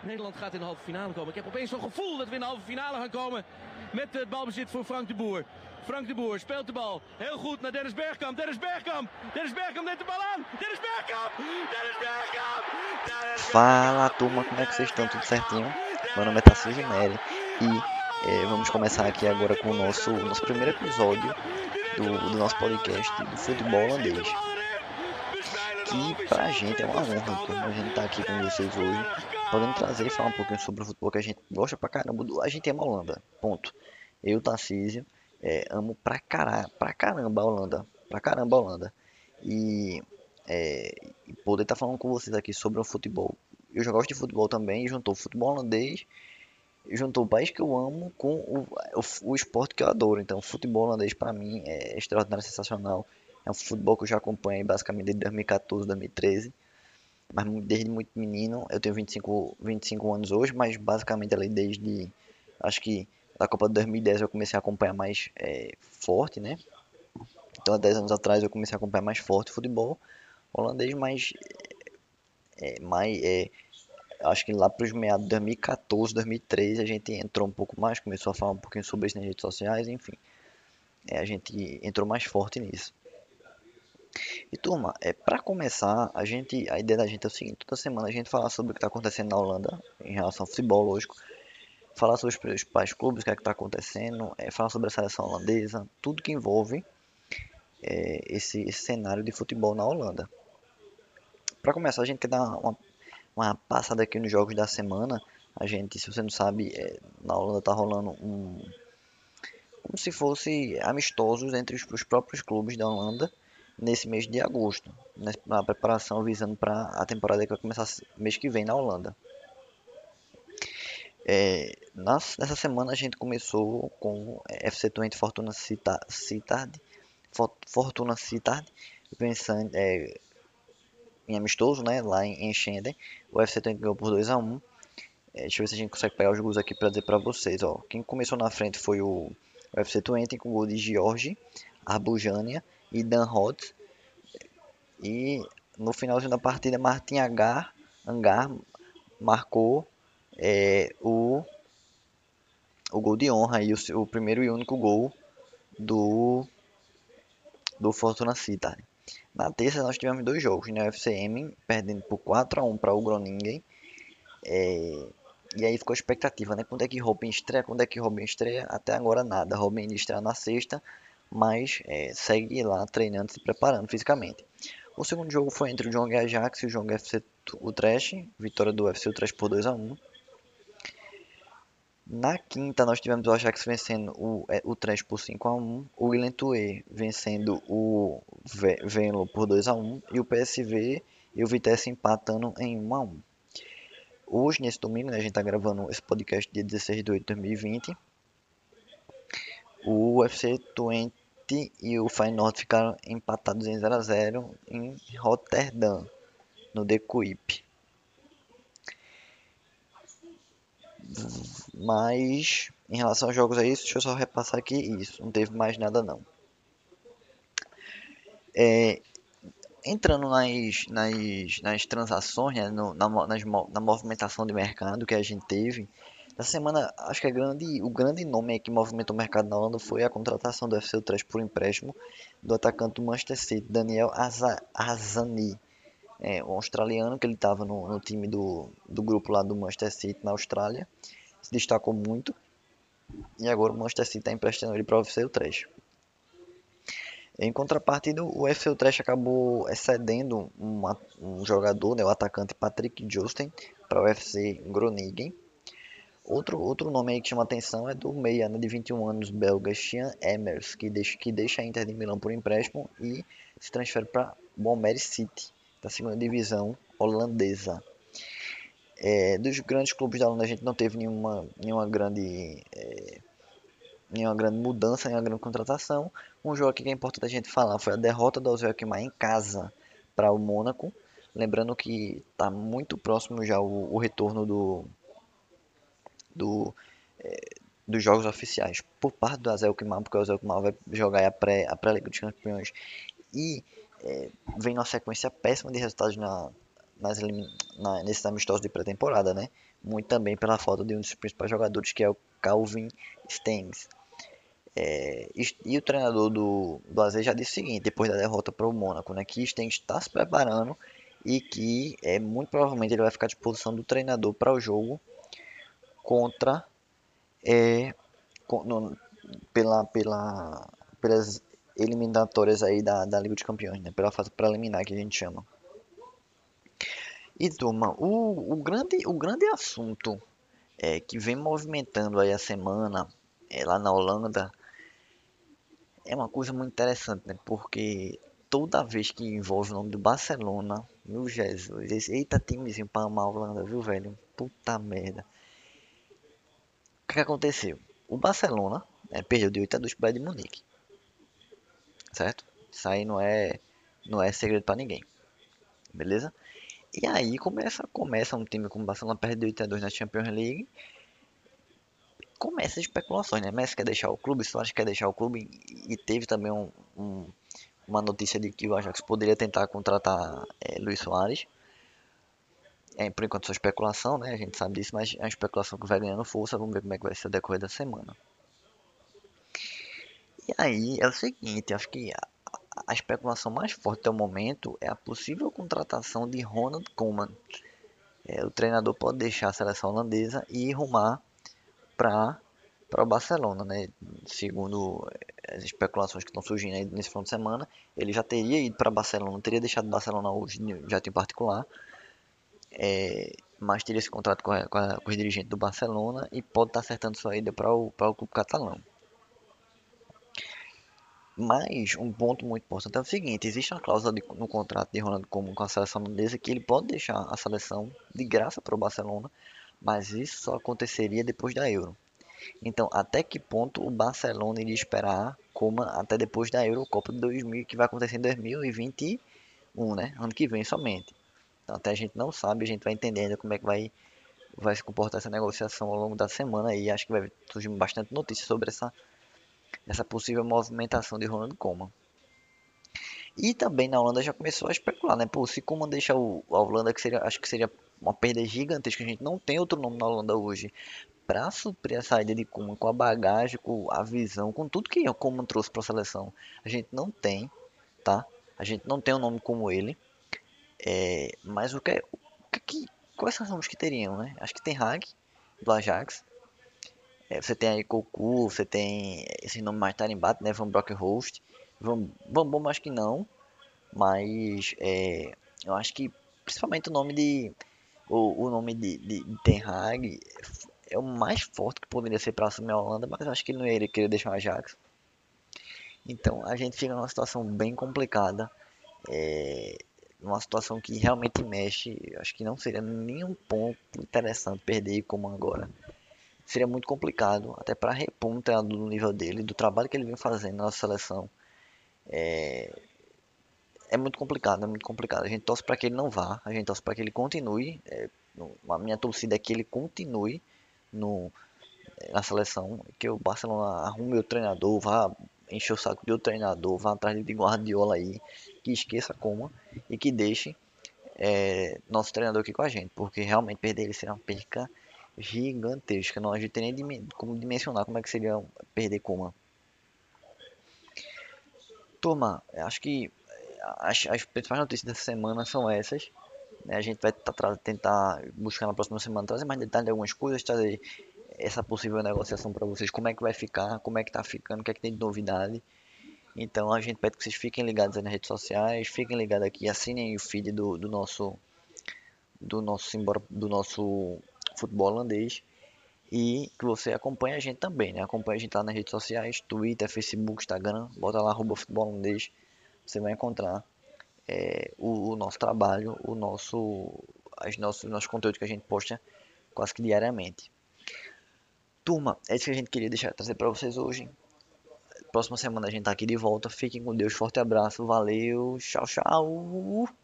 Nederland gaat in de halve finale komen. Ik heb opeens zo'n gevoel dat we in de halve finale gaan komen met het balbezit voor Frank de Boer. Frank de Boer speelt de bal heel goed naar Dennis Bergkamp. Dennis Bergkamp. Dennis Bergkamp neemt de bal aan. Dennis Bergkamp. Dennis Bergkamp. Fala turma, como é que vocês estão? Tudo certinho? Meu nome é Tarcísio Neri e eh, vamos começar aqui agora com o nosso, nosso primeiro episódio do, do nosso podcast do futebol holandês. Que pra gente é uma honra turma, a gente tá aqui com vocês hoje, podendo trazer e falar um pouquinho sobre o futebol que a gente gosta pra caramba. A gente ama a Holanda, ponto. Eu, Tarcísio, é, amo pra, cara, pra caramba a Holanda. Pra caramba a Holanda. E, é, poder estar tá falando com vocês aqui sobre o futebol. Eu já gosto de futebol também, juntou futebol holandês, juntou o país que eu amo com o, o, o esporte que eu adoro. Então, futebol holandês para mim é extraordinário, sensacional. É um futebol que eu já acompanho basicamente desde 2014, 2013. Mas desde muito menino, eu tenho 25, 25 anos hoje, mas basicamente ali desde, acho que da Copa de 2010 eu comecei a acompanhar mais é, forte, né? Então há 10 anos atrás eu comecei a acompanhar mais forte o futebol holandês, mas é, mais, é, acho que lá para os meados de 2014, 2013 a gente entrou um pouco mais, começou a falar um pouquinho sobre isso nas redes sociais, enfim. É, a gente entrou mais forte nisso. E turma, é, para começar, a gente, a ideia da gente é o seguinte, toda semana a gente fala sobre o que está acontecendo na Holanda em relação ao futebol, lógico falar sobre os principais clubes, o que é está acontecendo, é, falar sobre a seleção holandesa, tudo que envolve é, esse, esse, cenário de futebol na Holanda. Para começar, a gente quer dar uma, uma, passada aqui nos jogos da semana. A gente, se você não sabe, é, na Holanda está rolando um. como se fosse amistosos entre os, os próprios clubes da Holanda nesse mês de agosto, na preparação visando para a temporada que vai começar mês que vem na Holanda. É, nessa semana a gente começou com FC Twente Fortuna Sittard, Fortuna Sittard vencendo é, em amistoso, né, lá em, em Schenden. O FC Twente ganhou por 2 a 1 é, Deixa eu ver se a gente consegue pegar os gols aqui para dizer para vocês. Ó. Quem começou na frente foi o, o FC Twente com o gol de George, Arbujania e Dan Hodt. E no finalzinho da partida, Martin Agar, Angar marcou é, o, o gol de honra e o, o primeiro e único gol do, do Fortuna Sittard. Na terça nós tivemos dois jogos, né? O FCM perdendo por 4 a 1 para o Groningen. É, e aí ficou a expectativa, né? Quando é que Robin estreia? Quando é que Robin estreia? Até agora nada. Robin estreia na sexta, mas é, segue lá treinando, se preparando fisicamente. O segundo jogo foi entre o Jong Ajax e o Jong FC Utrecht. Vitória do FC Utrecht por 2 a 1 na quinta, nós tivemos o Ajax vencendo o, é, Trash por 5 a 1 o Tue vencendo o Venlo por 2 a 1 e o PSV e o Vitesse empatando em 1 a 1 Hoje, nesse domingo, né, a gente está gravando esse podcast dia 16 de 8 de 2020. O UFC 20 e o Feyenoord ficaram empatados em 0 a 0 em Rotterdam, no The Kuip. Mas em relação aos jogos é isso, deixa eu só repassar aqui isso. Não teve mais nada não. É, entrando nas, nas, nas transações, né, no, na, nas, na movimentação de mercado que a gente teve, na semana, acho que grande, o grande nome que movimentou o mercado na Holanda foi a contratação do FC Utrecht por empréstimo do atacante do Manchester City, Daniel Azani. É, um australiano que ele estava no, no, time do, do grupo lá do Manchester City na Austrália, se destacou muito. E agora o Manchester City está emprestando ele para o FC Utrecht. Em contrapartida, o FC Utrecht acabou excedendo uma, um jogador, né, o atacante Patrick Justin, para o FC Groningen. Outro, outro nome aí que chama atenção é do meia né, de 21 anos belga Sean Emers, que deixa, que deixa a Inter de Milão por empréstimo e se transfere para Bombay City da segunda divisão holandesa. É, dos grandes clubes da Holanda a gente não teve nenhuma, nenhuma grande é, nenhuma grande mudança, nenhuma grande contratação. Um jogo aqui que é importante a gente falar foi a derrota do Alzheimer em casa para o Mônaco. Lembrando que está muito próximo já o, o retorno do, do é, dos jogos oficiais por parte do Azelkmaar, porque o Azelkmaar vai jogar a pré-Liga a pré dos Campeões e é, vem numa sequência péssima de resultados na, nas, na, nesses amistosos de pré-temporada, né? muito também pela falta de um dos principais jogadores, que é o Calvin Stengs. É, e, o treinador do, do AZ já disse o seguinte, depois da derrota para o Mônaco, né, que Stengs está se preparando e que é, muito provavelmente ele vai ficar à disposição do treinador para o jogo contra é, no, pela, pela, pelas eliminatórias aí da, da Liga dos Campeões, né, pela fase preliminar que a gente chama. E turma, o, o, grande, o grande assunto é, que vem movimentando aí a semana é, lá na Holanda é uma coisa muito interessante, né? Porque toda vez que envolve o nome do Barcelona, meu Jesus, eita timezinho pra amar a Holanda, viu, velho? Puta merda. O que, que aconteceu? O Barcelona é, perdeu de 8 a 2 para de Munique. Certo? Isso aí não é, não é segredo para ninguém. Beleza? E aí começa, começa um time como o Barcelona perde 8 a 2 na Champions League. Começa as especulações, né? Messi quer deixar o clube, Soares quer deixar o clube. E teve também um, um, uma notícia de que o Ajax poderia tentar contratar é, Luiz Soares. É, por enquanto só especulação, né? A gente sabe disso, mas é uma especulação que vai ganhando força. Vamos ver como é que vai ser o decorrer da semana. E aí é o seguinte, acho que a especulação mais forte até o momento é a possível contratação de Ronald Koeman. É, o treinador pode deixar a seleção holandesa e rumar para para o Barcelona, né? Segundo as especulações que estão surgindo aí nesse final de semana, ele já teria ido para Barcelona, teria deixado Barcelona hoje, já em particular, é, mas teria esse contrato com, a, com, a, com os dirigentes do Barcelona e pode estar tá acertando sua ida para o, o clube catalão. Mas um ponto muito importante é o seguinte: existe uma cláusula de, no contrato de Ronald Koeman com a seleção holandesa que ele pode deixar a seleção de graça para o Barcelona, mas isso só aconteceria depois da Euro. Então, até que ponto o Barcelona iria esperar Koeman até depois da Eurocopa de 2000, que vai acontecer em 2021, né? Ano que vem somente. Então, até a gente não sabe, a gente vai entendendo como é que vai, vai se comportar essa negociação ao longo da semana e acho que vai surgir bastante notícia sobre essa essa possível movimentação de Ronald Koeman. E também na Holanda já começou a especular, né? Pô, se Koeman deixa o, a Holanda, que seria, acho que seria uma perda gigantesca, a gente não tem outro nome na Holanda hoje, para suprir a saída de Koeman com a bagagem, com a visão, com tudo que o Koeman trouxe para a seleção. A gente não tem, tá? A gente não tem um nome como ele. É, mas o que, é, o que, quais são os nomes que teriam, né? Acho que tem Hag, do Ajax. É, você tem aí Cocu, você tem esse nome mais tarimbado, né? Van Brockhost. Van, Van Bom acho que não. Mas é, eu acho que principalmente o nome de. O, o nome de, de, de Ten Hag é o mais forte que poderia ser para assumir a Holanda, mas eu acho que ele não iria querer deixar o Ajax. Então a gente fica numa situação bem complicada. É, numa situação que realmente mexe. Acho que não seria nenhum ponto interessante perder como agora seria muito complicado, até para repor um treinador do nível dele, do trabalho que ele vem fazendo na nossa seleção. É, é muito complicado, é muito complicado. A gente torce para que ele não vá, a gente torce para que ele continue. É, a minha torcida é que ele continue no, na seleção, que o Barcelona arrume o treinador, vá encher o saco de outro treinador, vá atrás de Guardiola aí, que esqueça como e que deixe é, nosso treinador aqui com a gente, porque realmente perder ele será uma perca gigantesca. Não, a gente tem nem como dimensionar como é que seria perder Kuma. Turma, acho que as, as principais notícias dessa semana são essas. Né? A gente vai tentar buscar na próxima semana trazer mais detalhes de algumas coisas, trazer essa possível negociação para vocês, como é que vai ficar, como é que tá ficando, o que é que tem de novidade. Então a gente pede que vocês fiquem ligados nas redes sociais, fiquem ligados aqui, assinem o feed do, do nosso do nosso do nosso futebol holandês e que você acompanhe a gente também, né? Acompanhe a gente lá nas redes sociais, Twitter, Facebook, Instagram, bota lá arroba futebol holandês, você vai encontrar é, o, o, nosso trabalho, o nosso, as nossos, nossos conteúdos que a gente posta quase que diariamente. Turma, é isso que a gente queria deixar trazer para vocês hoje. Próxima semana a gente tá aqui de volta. Fiquem com Deus, forte abraço, valeu, tchau, tchau.